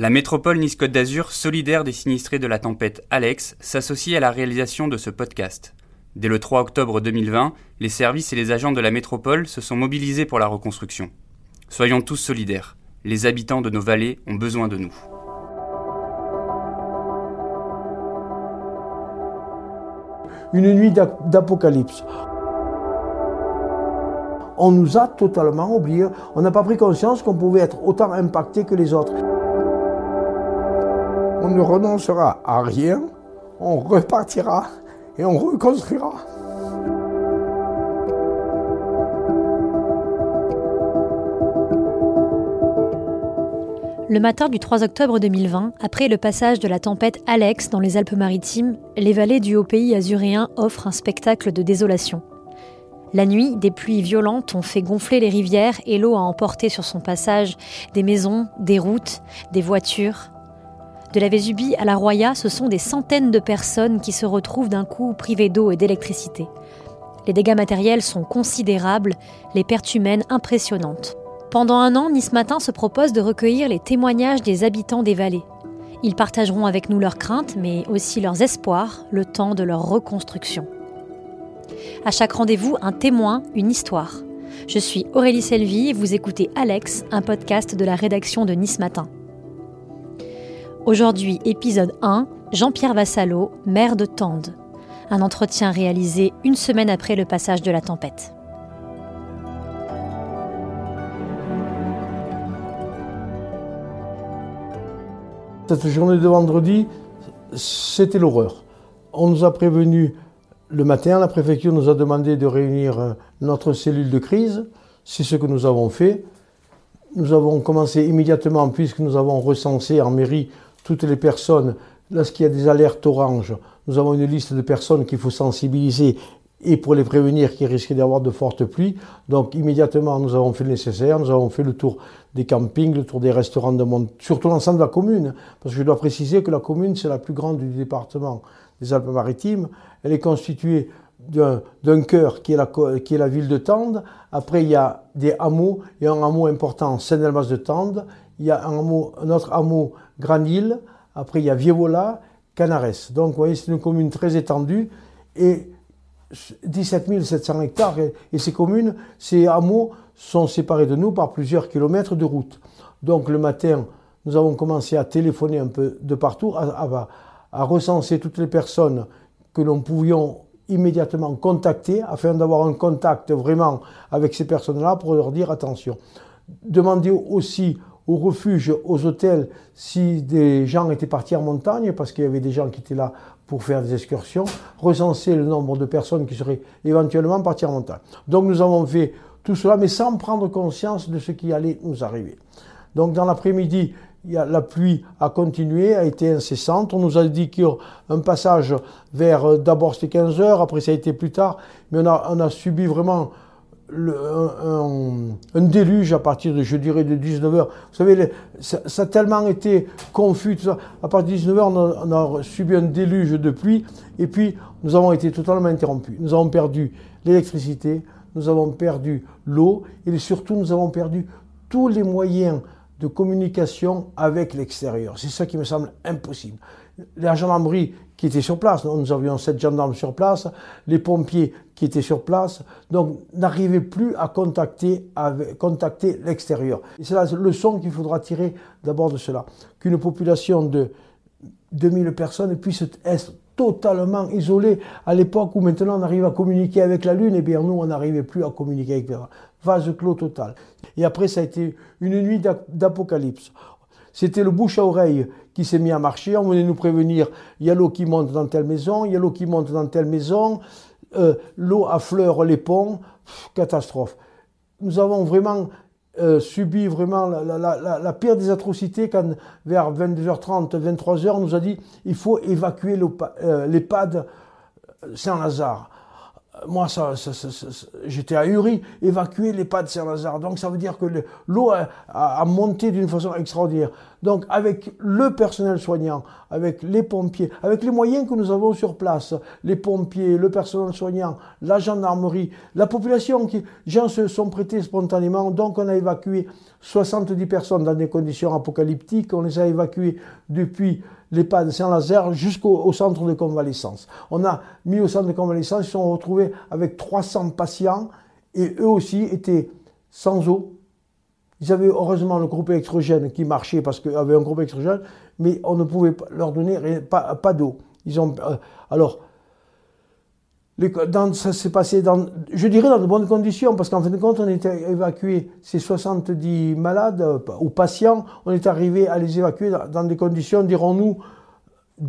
La métropole Nice-Côte d'Azur, solidaire des sinistrés de la tempête Alex, s'associe à la réalisation de ce podcast. Dès le 3 octobre 2020, les services et les agents de la métropole se sont mobilisés pour la reconstruction. Soyons tous solidaires. Les habitants de nos vallées ont besoin de nous. Une nuit d'apocalypse. On nous a totalement oubliés. On n'a pas pris conscience qu'on pouvait être autant impacté que les autres. On ne renoncera à rien, on repartira et on reconstruira. Le matin du 3 octobre 2020, après le passage de la tempête Alex dans les Alpes-Maritimes, les vallées du haut-pays azuréen offrent un spectacle de désolation. La nuit, des pluies violentes ont fait gonfler les rivières et l'eau a emporté sur son passage des maisons, des routes, des voitures, de la Vésubie à la Roya, ce sont des centaines de personnes qui se retrouvent d'un coup privées d'eau et d'électricité. Les dégâts matériels sont considérables, les pertes humaines impressionnantes. Pendant un an, Nice Matin se propose de recueillir les témoignages des habitants des vallées. Ils partageront avec nous leurs craintes, mais aussi leurs espoirs, le temps de leur reconstruction. À chaque rendez-vous, un témoin, une histoire. Je suis Aurélie Selvi et vous écoutez Alex, un podcast de la rédaction de Nice Matin. Aujourd'hui, épisode 1, Jean-Pierre Vassalo, maire de Tende. Un entretien réalisé une semaine après le passage de la tempête. Cette journée de vendredi, c'était l'horreur. On nous a prévenu le matin, la préfecture nous a demandé de réunir euh, notre cellule de crise. C'est ce que nous avons fait. Nous avons commencé immédiatement, puisque nous avons recensé en mairie toutes les personnes, lorsqu'il y a des alertes oranges, nous avons une liste de personnes qu'il faut sensibiliser et pour les prévenir qu'il risquait d'avoir de fortes pluies. Donc immédiatement, nous avons fait le nécessaire, nous avons fait le tour des campings, le tour des restaurants de monde, surtout l'ensemble de la commune, parce que je dois préciser que la commune, c'est la plus grande du département des Alpes-Maritimes. Elle est constituée d'un cœur qui est, la, ville de Tende. Après, il y a des hameaux, a un hameau important, Saint-Elmas de Tende. Il y a un, hameau, autre hameau Granil, après il y a Vievola, Canares. Donc vous voyez, c'est une commune très étendue et 17 700 hectares. Et, ces communes, ces hameaux sont séparés de nous par plusieurs kilomètres de route. Donc le matin, nous avons commencé à téléphoner un peu de partout, à, à recenser toutes les personnes que nous pouvions immédiatement contacter afin d'avoir un contact vraiment avec ces personnes-là pour leur dire attention. Demander aussi au refuge, aux hôtels, si des gens étaient partis en montagne, parce qu'il y avait des gens qui étaient là pour faire des excursions, recenser le nombre de personnes qui seraient éventuellement parties en montagne. Donc nous avons fait tout cela, mais sans prendre conscience de ce qui allait nous arriver. Donc dans l'après-midi, la pluie a continué, a été incessante. On nous a dit qu'il y aurait un passage vers, euh, d'abord c'était 15 heures, après ça a été plus tard, mais a, on a subi vraiment un, déluge à partir de, je dirais, de 19h. Vous savez, ça, a tellement été confus. À partir de 19h, on a, subi un déluge de pluie, et puis nous avons été totalement interrompus. Nous avons perdu l'électricité, nous avons perdu l'eau, et surtout nous avons perdu tous les moyens de communication avec l'extérieur. C'est ça qui me semble impossible. La gendarmerie qui était sur place, nous avions sept gendarmes sur place, les pompiers qui étaient sur place, donc n'arrivaient plus à contacter, contacter l'extérieur. C'est la leçon qu'il faudra tirer d'abord de cela, qu'une population de 2000 personnes puisse être totalement isolée à l'époque où maintenant on arrive à communiquer avec la Lune, et bien nous on n'arrivait plus à communiquer avec la Vase clos total. Et après ça a été une nuit d'apocalypse. C'était le bouche à oreille qui s'est mis à marcher. On venait nous prévenir, il y a l'eau qui monte dans telle maison, il y a l'eau qui monte dans telle maison, euh, l'eau affleure les ponts, catastrophe. Nous avons vraiment euh, subi vraiment la, pire des atrocités quand vers 22h30, 23h, on nous a dit il faut évacuer euh, l'EHPAD Saint-Lazare moi, ça, j'étais ahuri, évacuer les pas de Saint-Lazare. Donc, ça veut dire que l'eau a, monté d'une façon extraordinaire. Donc avec le personnel soignant, avec les pompiers, avec les moyens que nous avons sur place, les pompiers, le personnel soignant, la gendarmerie, la population, qui, gens se sont prêtés spontanément. Donc on a évacué 70 personnes dans des conditions apocalyptiques. On les a évacuées depuis l'EHPAD de Saint-Lazare jusqu'au centre de convalescence. On a mis au centre de convalescence, ils sont retrouvés avec 300 patients et eux aussi étaient sans eau. Ils avaient heureusement le groupe électrogène qui marchait parce qu'il y avait un groupe électrogène, mais on ne pouvait leur donner pas, pas d'eau. Ils ont, euh, alors, ça s'est passé dans, je dirais dans de bonnes conditions, parce qu'en fin de compte, on était évacué ces 70 malades euh, ou patients, on est arrivé à les évacuer dans, des conditions, dirons-nous,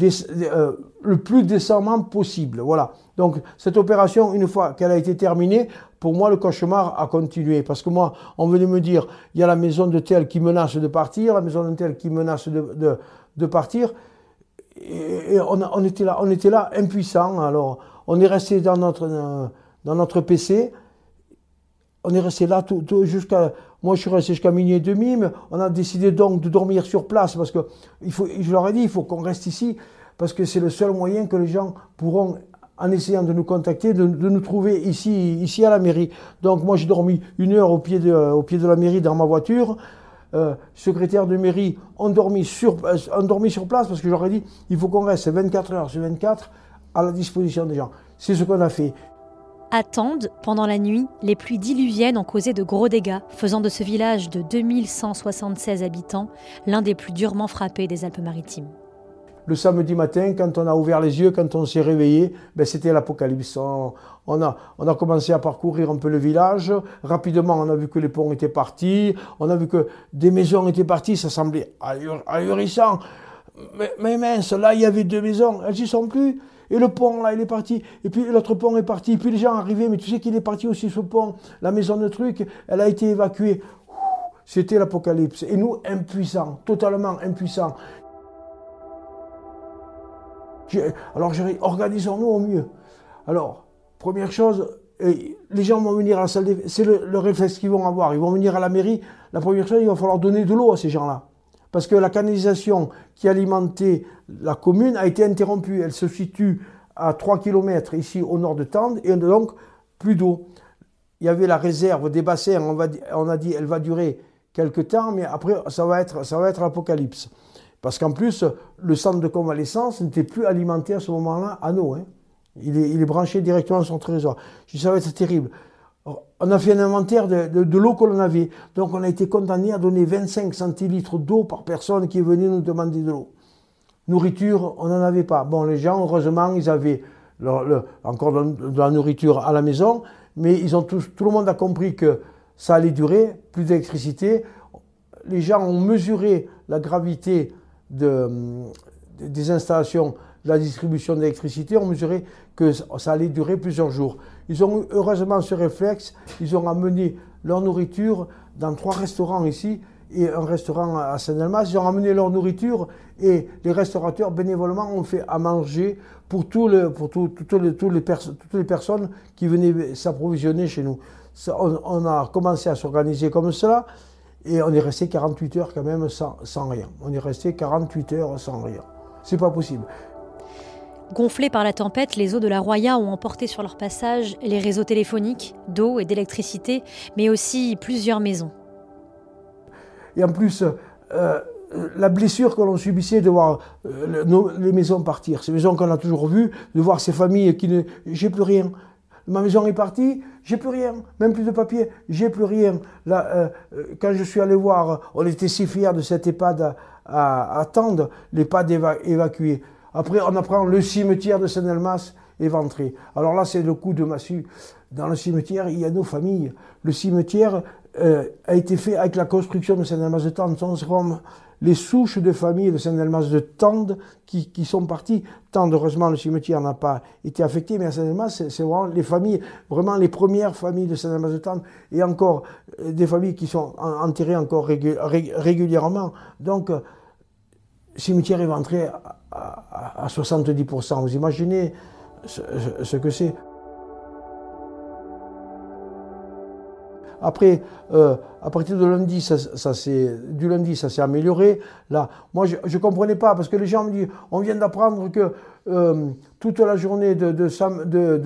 euh, le plus décemment possible. Voilà. Donc cette opération, une fois qu'elle a été terminée, pour moi le cauchemar a continué. Parce que moi, on venait me dire, il y a la maison de tel qui menace de partir, la maison de tel qui menace de, partir. Et, on, on, était là, on était là impuissants. Alors on est resté dans notre, dans PC. On est resté là jusqu'à. Moi, je suis resté jusqu'à minuit et demi, mais on a décidé donc de dormir sur place parce que je leur ai dit, il faut qu'on reste ici parce que c'est le seul moyen que les gens pourront, en essayant de nous contacter, de, nous trouver ici, ici à la mairie. Donc, moi, j'ai dormi une heure au pied de, la mairie dans ma voiture. Euh, secrétaire de mairie sur, euh, sur place parce que j'aurais dit il faut qu'on reste 24 heures sur 24 à la disposition des gens. C'est ce qu'on a fait. Attendent, pendant la nuit, les pluies diluviennes ont causé de gros dégâts, faisant de ce village de 2176 habitants l'un des plus durement frappés des Alpes-Maritimes. Le samedi matin, quand on a ouvert les yeux, quand on s'est réveillé, ben c'était l'apocalypse. On, a, on a commencé à parcourir un peu le village. Rapidement, on a vu que les ponts étaient partis. On a vu que des maisons étaient parties. Ça semblait ahurissant. Mais, mais mince, là, il y avait deux maisons. Elles n'y sont plus. Et le pont, là, il est parti. Et puis l'autre pont est parti. Et puis les gens arrivaient, mais tu sais qu'il est parti aussi ce pont. La maison de truc, elle a été évacuée. C'était l'apocalypse. Et nous, impuissants, totalement impuissants. Alors organisons-nous au mieux. Alors, première chose, les gens vont venir à la salle C'est le, le réflexe qu'ils vont avoir. Ils vont venir à la mairie. La première chose, il va falloir donner de l'eau à ces gens-là parce que la canalisation qui alimentait la commune a été interrompue. Elle se situe à 3 km ici au nord de Tende et donc plus d'eau. Il y avait la réserve des bassins, on, a dit elle va durer quelques temps, mais après ça va être, être l'apocalypse. Parce qu'en plus, le centre de convalescence n'était plus alimenté à ce moment-là à eau. Hein. Il, est, il, est, branché directement sur son trésor. Je dis, ça va être terrible on a fait un inventaire de, l'eau que l'on avait. Donc on a été condamné à donner 25 centilitres d'eau par personne qui venait nous demander de l'eau. Nourriture, on n'en avait pas. Bon, les gens, heureusement, ils avaient encore de, la nourriture à la maison, mais ils ont tout le monde a compris que ça allait durer, plus d'électricité. Les gens ont mesuré la gravité des installations de la distribution d'électricité, ont mesuré que ça allait durer plusieurs jours. Ils ont eu heureusement ce réflexe, ils ont amené leur nourriture dans trois restaurants ici et un restaurant à Saint-Delmas. Ils ont amené leur nourriture et les restaurateurs bénévolement ont fait à manger pour, pour les, toutes les personnes qui venaient s'approvisionner chez nous. on, a commencé à s'organiser comme cela et on est resté 48 heures quand même sans, sans rien. On est resté 48 heures sans rien. C'est pas possible. Gonflés par la tempête, les eaux de la Roya ont emporté sur leur passage les réseaux téléphoniques, d'eau et d'électricité, mais aussi plusieurs maisons. Et en plus, euh, la blessure que l'on subissait de voir euh, les maisons partir, ces maisons qu'on a toujours vues, de voir ces familles qui ne... J'ai plus rien. Ma maison est partie, j'ai plus rien, même plus de papier, j'ai plus rien. Là, euh, quand je suis allé voir, on était si fiers de cette EHPAD à, attendre, l'EHPAD évacuée. Après, on apprend le cimetière de Saint-Elmas éventré. Alors là, c'est le coup de massue. Dans le cimetière, il y a nos familles. Le cimetière euh, a été fait avec la construction de Saint-Elmas de Tende. Ce sont les souches de familles de Saint-Elmas de Tende qui, sont parties. Tende, heureusement, le cimetière n'a pas été affecté, mais à Saint-Elmas, c'est vraiment les familles, vraiment les premières familles de Saint-Elmas de Tende, et encore euh, des familles qui sont enterrées encore régulièrement. Donc, cimetière éventré à, 70%. Vous imaginez ce, que c'est Après, euh, à partir de lundi, du lundi, ça s'est amélioré. Là, moi, je ne comprenais pas parce que les gens me disent, on vient d'apprendre que euh, toute la journée de,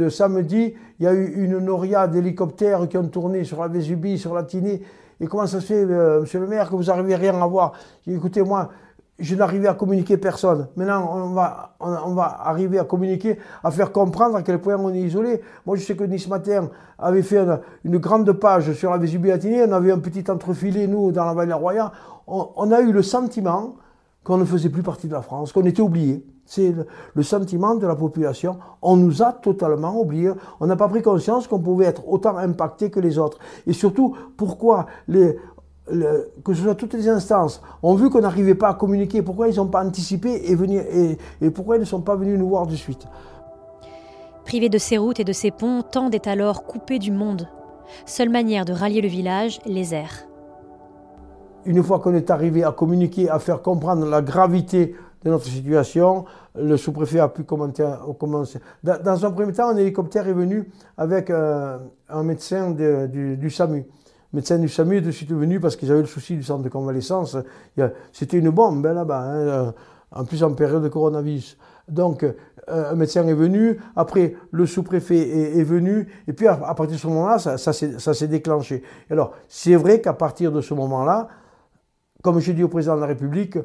samedi, il y a eu une noria d'hélicoptères qui ont tourné sur la Vésubie, sur la Tinée. Et comment ça se fait, euh, monsieur le maire, que vous n'arrivez rien à voir? Écoutez, moi, je n'arrivais à communiquer personne. Maintenant, on va, on, va arriver à communiquer, à faire comprendre à quel point on est isolé. Moi, je sais que Nice Matin avait fait une, grande page sur la Vésubie-Latinée. On avait un petit entrefilé, nous, dans la vallée Royale. On, on a eu le sentiment qu'on ne faisait plus partie de la France, qu'on était oublié. C'est le, sentiment de la population. On nous a totalement oubliés. On n'a pas pris conscience qu'on pouvait être autant impacté que les autres. Et surtout, pourquoi les, que ce soit toutes les instances ont vu qu'on n'arrivait pas à communiquer, pourquoi ils n'ont pas anticipé et, venir, et, et pourquoi ils ne sont pas venus nous voir de suite? Privé de ses routes et de ses ponts, Tende est alors coupé du monde. Seule manière de rallier le village, les airs. Une fois qu'on est arrivé à communiquer, à faire comprendre la gravité de notre situation. Le sous-préfet a pu commenter, commencer. Dans un premier temps, un hélicoptère est venu avec euh, un médecin du, SAMU. Le médecin du SAMU est de suite venu parce qu'ils avaient le souci du centre de convalescence. C'était une bombe hein, là-bas, hein, euh, en plus en période de coronavirus. Donc, euh, un médecin est venu, après le sous-préfet est, venu, et puis à, partir de ce moment-là, ça, s'est déclenché. Alors, c'est vrai qu'à partir de ce moment-là, comme je dis au président de la République,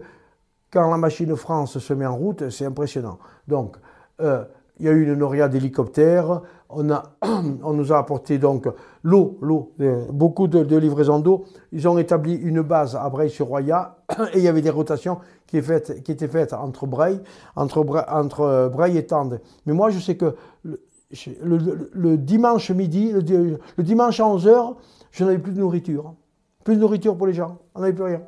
quand la machine France se met en route, c'est impressionnant. Donc, euh, il y a eu une noria d'hélicoptères. On, on nous a apporté donc l'eau, l'eau, euh, beaucoup de, livraisons d'eau. Ils ont établi une base à Breil-sur-Roya et il y avait des rotations qui, étaient faites entre Breil, entre, euh, Breil et Tende. Mais moi, je sais que le, dimanche midi, le, dimanche à 11h, je n'avais plus de nourriture. Plus de nourriture pour les gens. On n'avait plus rien.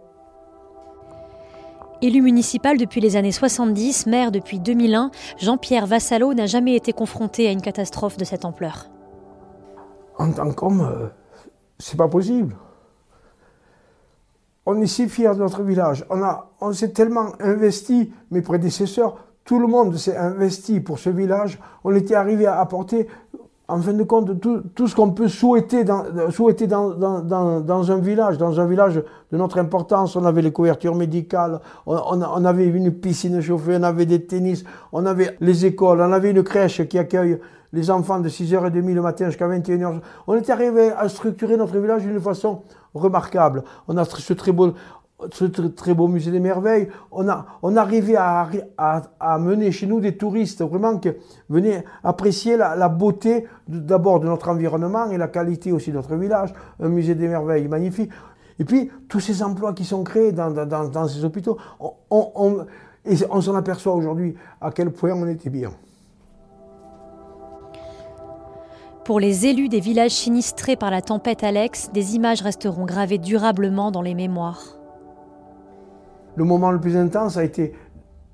Élu municipal depuis les années 70, maire depuis 2001, Jean-Pierre Vassalo n'a jamais été confronté à une catastrophe de cette ampleur. En tant qu'homme, euh, c'est pas possible. On est si fiers de notre village. On, on s'est tellement investi, mes prédécesseurs, tout le monde s'est investi pour ce village. On était arrivé à apporter en fin de compte, tout, ce qu'on peut souhaiter, dans, un village, dans un village de notre importance, on avait les couvertures médicales, on, avait une piscine chauffée, on avait des tennis, on avait les écoles, on avait une crèche qui accueille les enfants de 6h30 le matin jusqu'à 21h. On était arrivé à structurer notre village d'une façon remarquable. On a ce très beau, ce très beau musée des merveilles, on a, on arrivait à, à, mener chez nous des touristes vraiment qui venaient apprécier la, beauté d'abord de notre environnement et la qualité aussi de notre village, un musée des merveilles magnifique. Et puis tous ces emplois qui sont créés dans, ces hôpitaux, on, et on s'en aperçoit aujourd'hui à quel point on était bien. Pour les élus des villages sinistrés par la tempête Alex, des images resteront gravées durablement dans les mémoires le moment le plus intense a été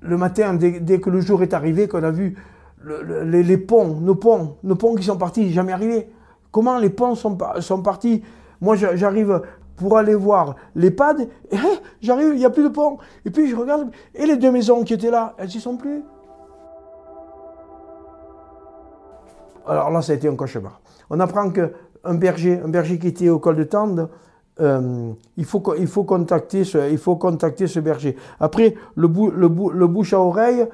le matin, dès, que le jour est arrivé, qu'on a vu les, ponts, nos ponts, nos ponts qui sont partis, jamais arrivé. Comment les ponts sont, partis? Moi, j'arrive pour aller voir l'EHPAD, et j'arrive, il n'y a plus de pont. Et puis je regarde, et les deux maisons qui étaient là, elles n'y sont plus. Alors là, ça a été un cauchemar. On apprend qu'un berger, un berger qui était au col de Tende, euh, il, faut, il, faut contacter ce, il faut contacter ce berger. Après, le, le, le bouche à oreille,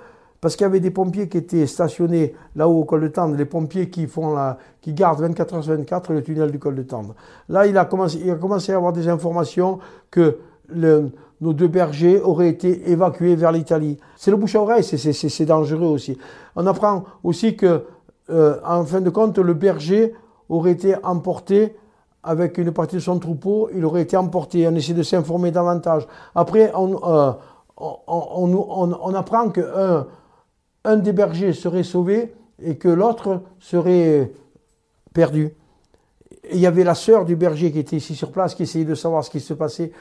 parce qu'il y avait des pompiers qui étaient stationnés là-haut au col de Tendre, les pompiers qui, font la, qui gardent 24 h 24 le tunnel du col de Tendre. Là, il a commencé, il a commencé à avoir des informations que nos deux bergers auraient été évacués vers l'Italie. C'est le bouche à oreille, c'est dangereux aussi. On apprend aussi que, euh, en fin de compte, le berger aurait été emporté avec une partie de son troupeau, il aurait été emporté. On essaie de s'informer davantage. Après, on, euh, apprend qu'un un des bergers serait sauvé et que l'autre serait perdu. il y avait la sœur du berger qui était ici sur place, qui essayait de savoir ce qui se passait.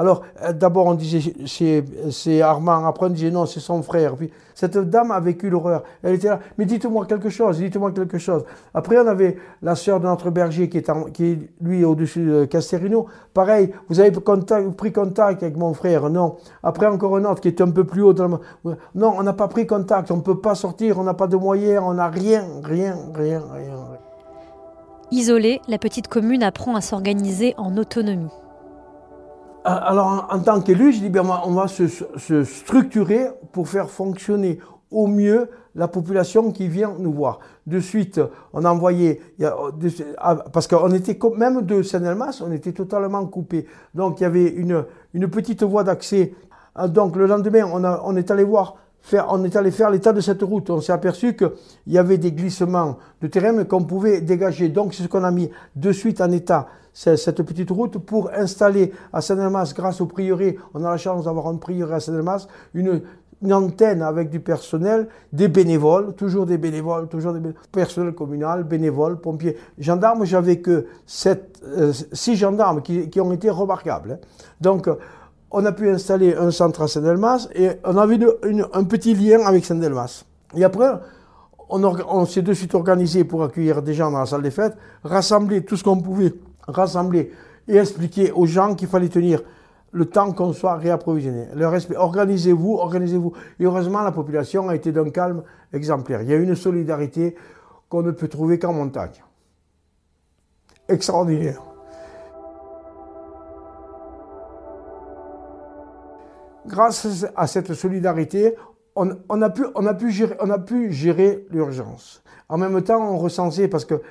Alors, euh, d'abord, on disait c'est Armand, après on disait non, c'est son frère. Puis, cette dame a vécu l'horreur. Elle était là, mais dites-moi quelque chose, dites-moi quelque chose. Après, on avait la sœur de notre berger qui est, qui lui, au-dessus de Casterino. Pareil, vous avez pris contact avec mon frère, non. Après, encore un autre qui est un peu plus haut. Non, on n'a pas pris contact, on ne peut pas sortir, on n'a pas de moyens, on n'a rien, rien, rien, rien. Isolée, la petite commune apprend à s'organiser en autonomie. Ah, alors, en, tant qu'élu, je dis bien, on va se, structurer pour faire fonctionner au mieux la population qui vient nous voir. De suite, on a envoyé, ah, parce qu'on était même de Seine-Elmas, on était totalement coupé. Donc il y avait une, petite voie d'accès. Ah, donc le lendemain, on, a, on est allé voir Faire, on est allé faire l'état de cette route. On s'est aperçu qu'il y avait des glissements de terrain, mais qu'on pouvait dégager. Donc, c'est ce qu'on a mis de suite en état, cette petite route, pour installer à Saint-Delmas, grâce au prieuré, on a la chance d'avoir un prieuré à Saint-Delmas, une une antenne avec du personnel, des bénévoles, toujours des bénévoles, toujours des bénévoles, personnel communal, bénévoles, pompiers, gendarmes. J'avais que sept, euh, six gendarmes qui, ont été remarquables. Hein. Donc, on a pu installer un centre à Saint-Delmas et on avait une, un petit lien avec Saint-Delmas. Et après, on, on s'est de suite organisé pour accueillir des gens dans la salle des fêtes, rassembler tout ce qu'on pouvait rassembler et expliquer aux gens qu'il fallait tenir le temps qu'on soit réapprovisionné. Organisez-vous, organisez-vous. Et heureusement, la population a été d'un calme exemplaire. Il y a une solidarité qu'on ne peut trouver qu'en montagne. Extraordinaire. Grâce à cette solidarité, on, a pu, on a pu gérer, on a pu gérer l'urgence. En même temps, on recensait, parce que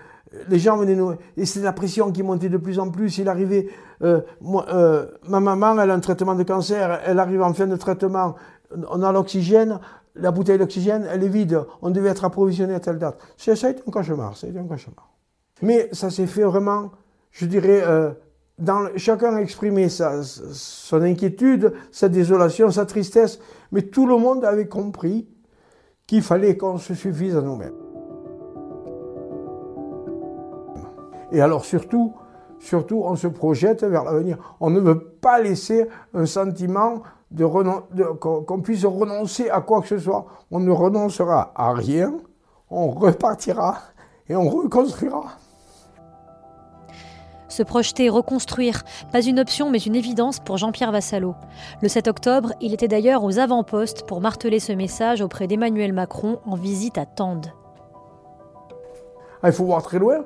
les gens venaient nous... Et c'est la pression qui montait de plus en plus. Il arrivait... Euh, euh, ma maman, elle a un traitement de cancer. Elle arrive en fin de traitement. On a l'oxygène. La bouteille d'oxygène, elle est vide. On devait être approvisionné à telle date. Ça a été un cauchemar. Ça a été un cauchemar. Mais ça s'est fait vraiment, je dirais... Euh, chacun a exprimé sa, son inquiétude, sa désolation, sa tristesse. Mais tout le monde avait compris qu'il fallait qu'on se suffise à nous-mêmes. Et alors surtout, surtout, on se projette vers l'avenir. On ne veut pas laisser un sentiment de, qu'on puisse renoncer à quoi que ce soit. On ne renoncera à rien, on repartira et on reconstruira. Se projeter, reconstruire, pas une option mais une évidence pour Jean-Pierre Vassalo. Le 7 octobre, il était d'ailleurs aux avant-postes pour marteler ce message auprès d'Emmanuel Macron en visite à Tende. Ah, il faut voir très loin.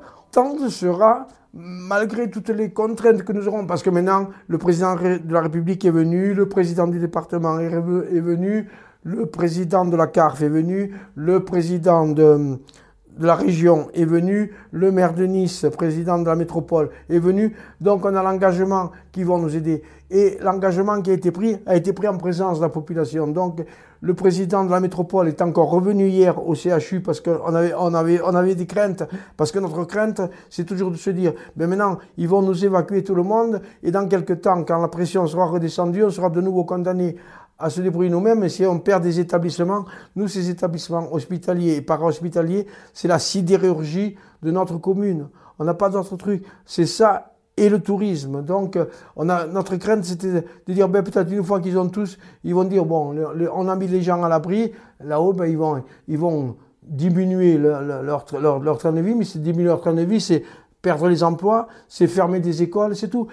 Sera, malgré toutes les contraintes que nous aurons, parce que maintenant le président de la République est venu, le président du département est venu, le président de la CARF est venu, le président de, de la région est venu, le maire de Nice, président de la métropole, est venu. Donc on a l'engagement qui va nous aider. Et l'engagement qui a été pris a été pris en présence de la population. Donc le président de la métropole est encore revenu hier au CHU parce qu'on avait, on avait, avait des craintes. Parce que notre crainte, c'est toujours de se dire, ben maintenant, ils vont nous évacuer tout le monde. Et dans quelques temps, quand la pression sera redescendue, on sera de nouveau condamné à se débrouiller nous-mêmes. Si on perd des établissements, nous, ces établissements hospitaliers et para-hospitaliers, c'est la sidérurgie de notre commune. On n'a pas d'autre truc. C'est ça et le tourisme. Donc, on a, notre crainte, c'était de dire, ben, peut-être une fois qu'ils ont tous, ils vont dire, bon, on a mis les gens à l'abri, là-haut, ben, ils, vont, ils vont diminuer leur, leur, leur, leur train de vie, mais c'est diminuer leur train de vie, c'est perdre les emplois, c'est fermer des écoles, c'est tout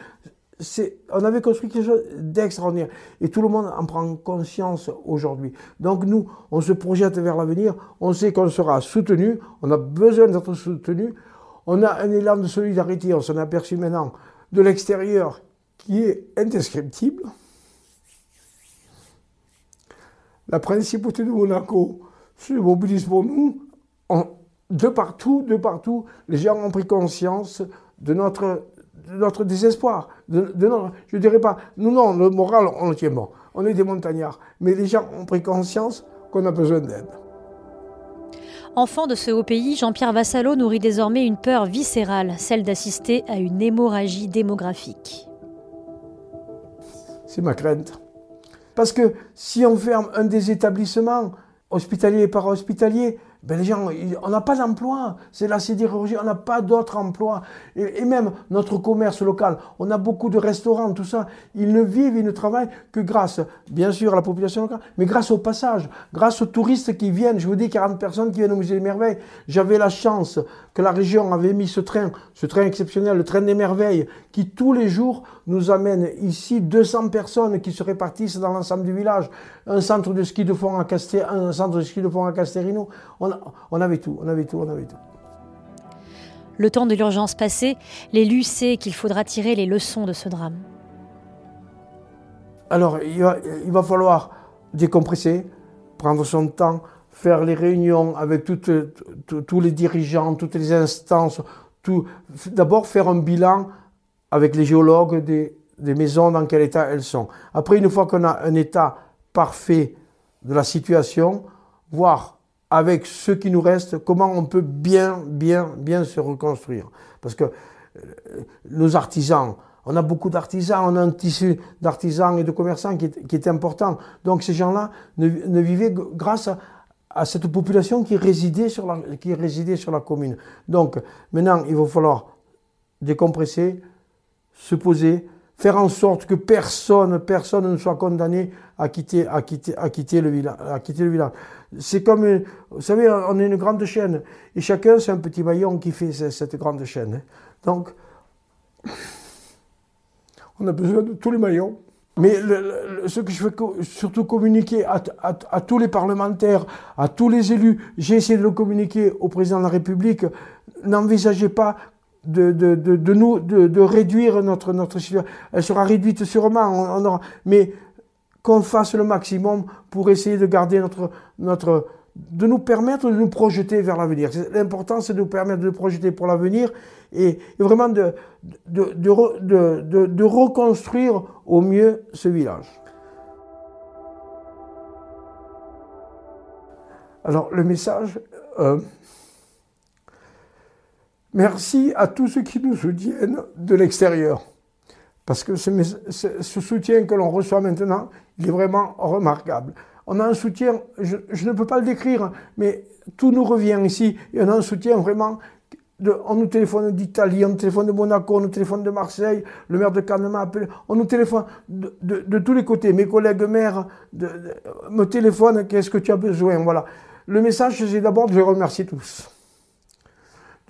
on avait construit quelque chose d'extraordinaire. Et tout le monde en prend conscience aujourd'hui. Donc nous, on se projette vers l'avenir, on sait qu'on sera soutenu, on a besoin d'être soutenu, on a un élan de solidarité, on s'en a aperçu maintenant, de l'extérieur, qui est indescriptible. La principauté de Monaco se mobilise pour nous. de partout, de partout, les gens ont pris conscience de notre notre désespoir. De, je ne dirais pas, nous non, le moral, on le tient bon. On est des montagnards. Mais les gens ont pris conscience qu'on a besoin d'aide. Enfant de ce haut pays, Jean-Pierre Vassalo nourrit désormais une peur viscérale, celle d'assister à une hémorragie démographique. C'est ma crainte. Parce que si on ferme un des établissements, hospitaliers et para-hospitaliers, ben les gens, on n'a pas d'emploi. C'est la sidérurgie, on n'a pas d'autres emplois. Et, même notre commerce local, on a beaucoup de restaurants, tout ça. Ils ne vivent, ils ne travaillent que grâce, bien sûr, à la population locale, mais grâce au passage, grâce aux touristes qui viennent. Je vous dis, 40 personnes qui viennent au Musée des Merveilles. J'avais la chance que la région avait mis ce train, ce train exceptionnel, le train des merveilles, qui tous les jours nous amène ici 200 personnes qui se répartissent dans l'ensemble du village. Un centre de ski de fond à Casté, un centre de ski de fond à Casterino. On, on avait tout, on avait tout, on avait tout. Le temps de l'urgence passé, l'élu sait qu'il faudra tirer les leçons de ce drame. Alors, il va, falloir décompresser, prendre son temps, faire les réunions avec tous les dirigeants, toutes les instances, d'abord faire un bilan avec les géologues des, des, maisons, dans quel état elles sont. Après, une fois qu'on a un état parfait de la situation, voir avec ce qui nous reste comment on peut bien, bien, bien se reconstruire. Parce que euh, nos artisans, on a beaucoup d'artisans, on a un tissu d'artisans et de commerçants qui est, important. Donc ces gens-là ne, vivaient grâce à, à, cette population qui résidait, sur la, qui résidait sur la commune. Donc maintenant, il va falloir décompresser, se poser, faire en sorte que personne, personne ne soit condamné à quitter, à quitter, à quitter le village. À quitter le village. C'est comme, vous savez, on est une grande chaîne et chacun c'est un petit maillon qui fait cette grande chaîne. Hein. Donc, on a besoin de tous les maillons. Mais ce que je veux surtout communiquer à, à, tous les parlementaires, à tous les élus, j'ai essayé de le communiquer au président de la République, n'envisagez pas de, de, de, de, nous, de, réduire notre, notre. Elle sera réduite sûrement, on, aura, mais qu'on fasse le maximum pour essayer de garder notre, notre, de nous permettre de nous projeter vers l'avenir. L'important, c'est de nous permettre de nous projeter pour l'avenir et, vraiment de, de, de, de, reconstruire au mieux ce village. Alors, le message, euh, merci à tous ceux qui nous soutiennent de l'extérieur. Parce que ce, soutien que l'on reçoit maintenant, il est vraiment remarquable on a un soutien, je, ne peux pas le décrire, mais tout nous revient ici, et on a un soutien vraiment de, on nous téléphone d'Italie, on nous téléphone de Monaco, on nous téléphone de Marseille, le maire de Cannes m'a appelé, on nous téléphone de, tous les côtés. Mes collègues maires me téléphonent, qu'est-ce que tu as besoin? Voilà. Le message, c'est d'abord de remercier tous.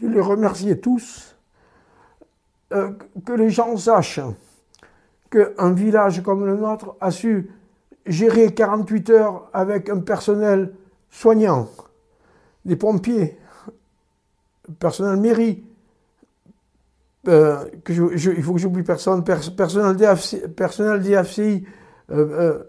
De les remercier tous. Euh, que les gens sachent qu'un village comme le nôtre a su gérer 48 heures avec un personnel soignant, des pompiers, personnel mairie, euh, il faut que j'oublie personne, personnel DFCI, personnel euh, euh,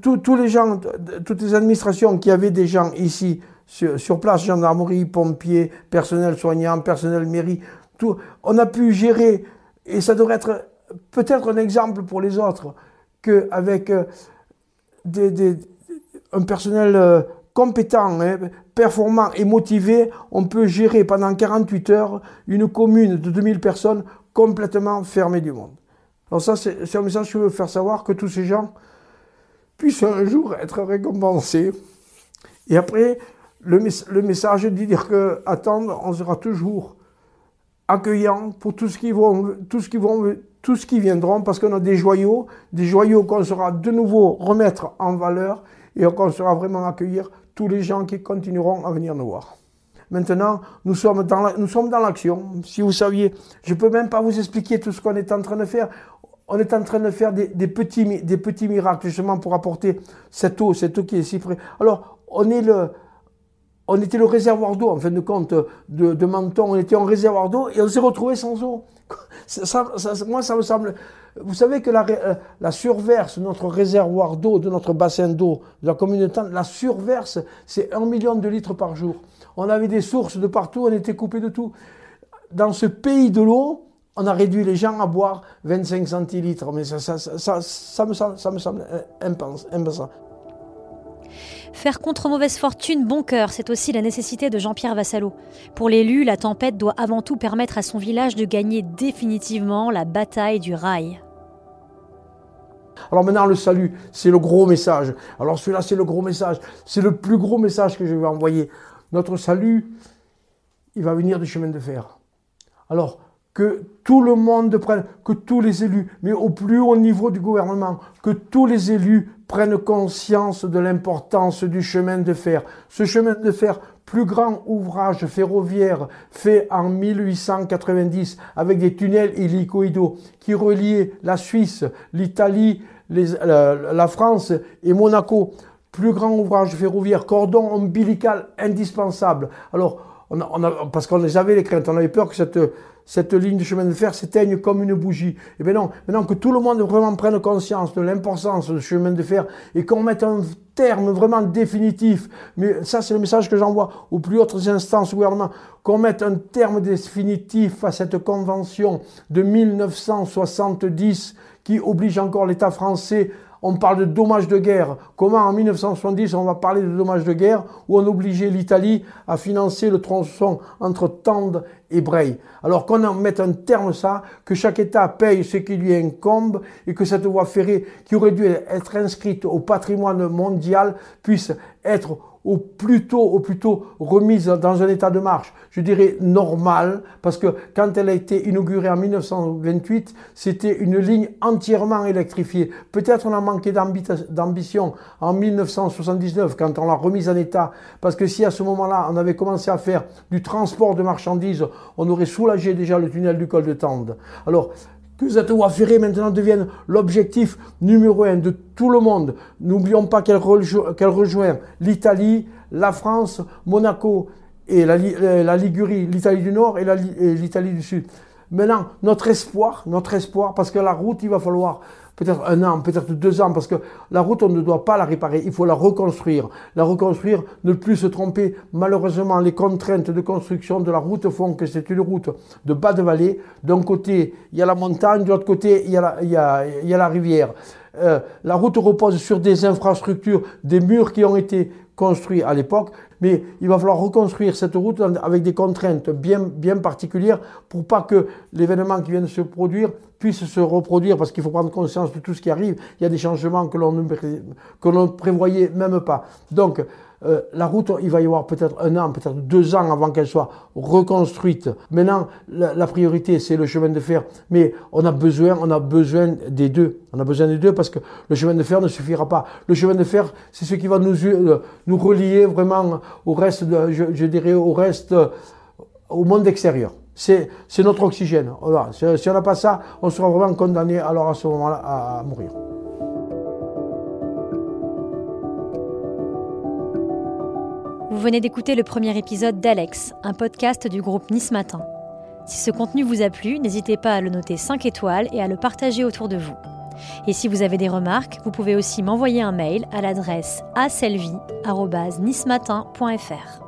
tous les gens, toutes les administrations qui avaient des gens ici sur, place, gendarmerie, pompiers, personnel soignant, personnel mairie, tout, on a pu gérer, et ça devrait être peut-être un exemple pour les autres, qu'avec un personnel euh, compétent, hein, performant et motivé, on peut gérer pendant 48 heures une commune de 2000 personnes complètement fermée du monde. Alors ça, c'est un message que je veux faire savoir, que tous ces gens puissent un jour être récompensés. Et après, le, le message dit dire que attendre, on sera toujours accueillant pour tout ce qui vont, tout ce qui vont tout ce qui viendront, parce qu'on a des joyaux, des joyaux qu'on sera de nouveau remettre en valeur et qu'on sera vraiment accueillir tous les gens qui continueront à venir nous voir. Maintenant, nous sommes dans, nous sommes dans l'action. Si vous saviez, je peux même pas vous expliquer tout ce qu'on est en train de faire. On est en train de faire des, petits, des petits miracles justement pour apporter cette eau, cette eau qui est si près. Alors, on est le, on était le réservoir d'eau, en fin de compte, de, de Menton. On était en réservoir d'eau et on s'est retrouvé sans eau. Moi, ça me semble. Vous savez que la, euh, la surverse, notre réservoir d'eau, de notre bassin d'eau, de la communauté, la surverse, c'est un million de litres par jour. On avait des sources de partout, on était coupé de tout. Dans ce pays de l'eau, on a réduit les gens à boire 25 centilitres. Mais ça, me semble, ça me semble impensable. Faire contre mauvaise fortune bon cœur, c'est aussi la nécessité de Jean-Pierre Vassallo. Pour l'élu, la tempête doit avant tout permettre à son village de gagner définitivement la bataille du rail. Alors maintenant, le salut, c'est le gros message. Alors celui-là, c'est le gros message. C'est le plus gros message que je vais envoyer. Notre salut, il va venir du chemin de fer. Alors, que tout le monde prenne, que tous les élus, mais au plus haut niveau du gouvernement, que tous les élus prennent conscience de l'importance du chemin de fer. Ce chemin de fer, plus grand ouvrage ferroviaire fait en 1890 avec des tunnels hélicoïdaux qui reliaient la Suisse, l'Italie, la France et Monaco. Plus grand ouvrage ferroviaire, cordon ombilical indispensable. Alors, parce qu'on avait les craintes, on avait peur que cette, ligne de chemin de fer s'éteigne comme une bougie. Et bien non, maintenant que tout le monde vraiment prenne conscience de l'importance ce chemin de fer et qu'on mette un terme vraiment définitif, mais ça c'est le message que j'envoie aux plus hautes instances gouvernement, qu'on mette un terme définitif à cette convention de 1970 qui oblige encore l'État français on parle de dommages de guerre. Comment en 1970 on va parler de dommages de guerre où on obligeait l'Italie à financer le tronçon entre Tende et Bray? Alors qu'on en mette un terme à ça, que chaque État paye ce qui lui incombe et que cette voie ferrée qui aurait dû être inscrite au patrimoine mondial puisse être au plus tôt, au plus tôt remise dans un état de marche, je dirais normal, parce que quand elle a été inaugurée en 1928, c'était une ligne entièrement électrifiée. Peut-être on a manqué d'ambition en 1979 quand on l'a remise en état, parce que si à ce moment-là on avait commencé à faire du transport de marchandises, on aurait soulagé déjà le tunnel du col de Tende. Alors cette voie ferrée maintenant devienne l'objectif numéro un de tout le monde. N'oublions pas qu'elle rejoint l'Italie, la France, Monaco et la Ligurie, l'Italie du Nord et l'Italie du Sud. Maintenant, notre espoir, notre espoir, parce que la route, il va falloir peut-être un an, peut-être deux ans, parce que la route, on ne doit pas la réparer, il faut la reconstruire. La reconstruire, ne plus se tromper. Malheureusement, les contraintes de construction de la route font que c'est une route de bas de vallée. D'un côté, il y a la montagne, de l'autre côté, il y a la, rivière. Euh, la route repose sur des infrastructures, des murs qui ont été construits à l'époque, mais il va falloir reconstruire cette route avec des contraintes bien, particulières pour pas que l'événement qui vient de se produire puisse se reproduire, parce qu'il faut prendre conscience de tout ce qui arrive. Il y a des changements que l'on ne prévoyait même pas. Donc, euh, la route, il va y avoir peut-être un an, peut-être deux ans avant qu'elle soit reconstruite. Maintenant, la, priorité, c'est le chemin de fer. Mais on a besoin, on a besoin des deux. On a besoin des deux parce que le chemin de fer ne suffira pas. Le chemin de fer, c'est ce qui va nous, euh, relier vraiment au reste, je, dirais, au reste, euh, au monde extérieur. C'est notre oxygène. Voilà. Si, on n'a pas ça, on sera vraiment condamné alors à ce moment-là à mourir. Venez d'écouter le premier épisode d'Alex, un podcast du groupe Nice Matin. Si ce contenu vous a plu, n'hésitez pas à le noter 5 étoiles et à le partager autour de vous. Et si vous avez des remarques, vous pouvez aussi m'envoyer un mail à l'adresse aselvi.nismatin.fr.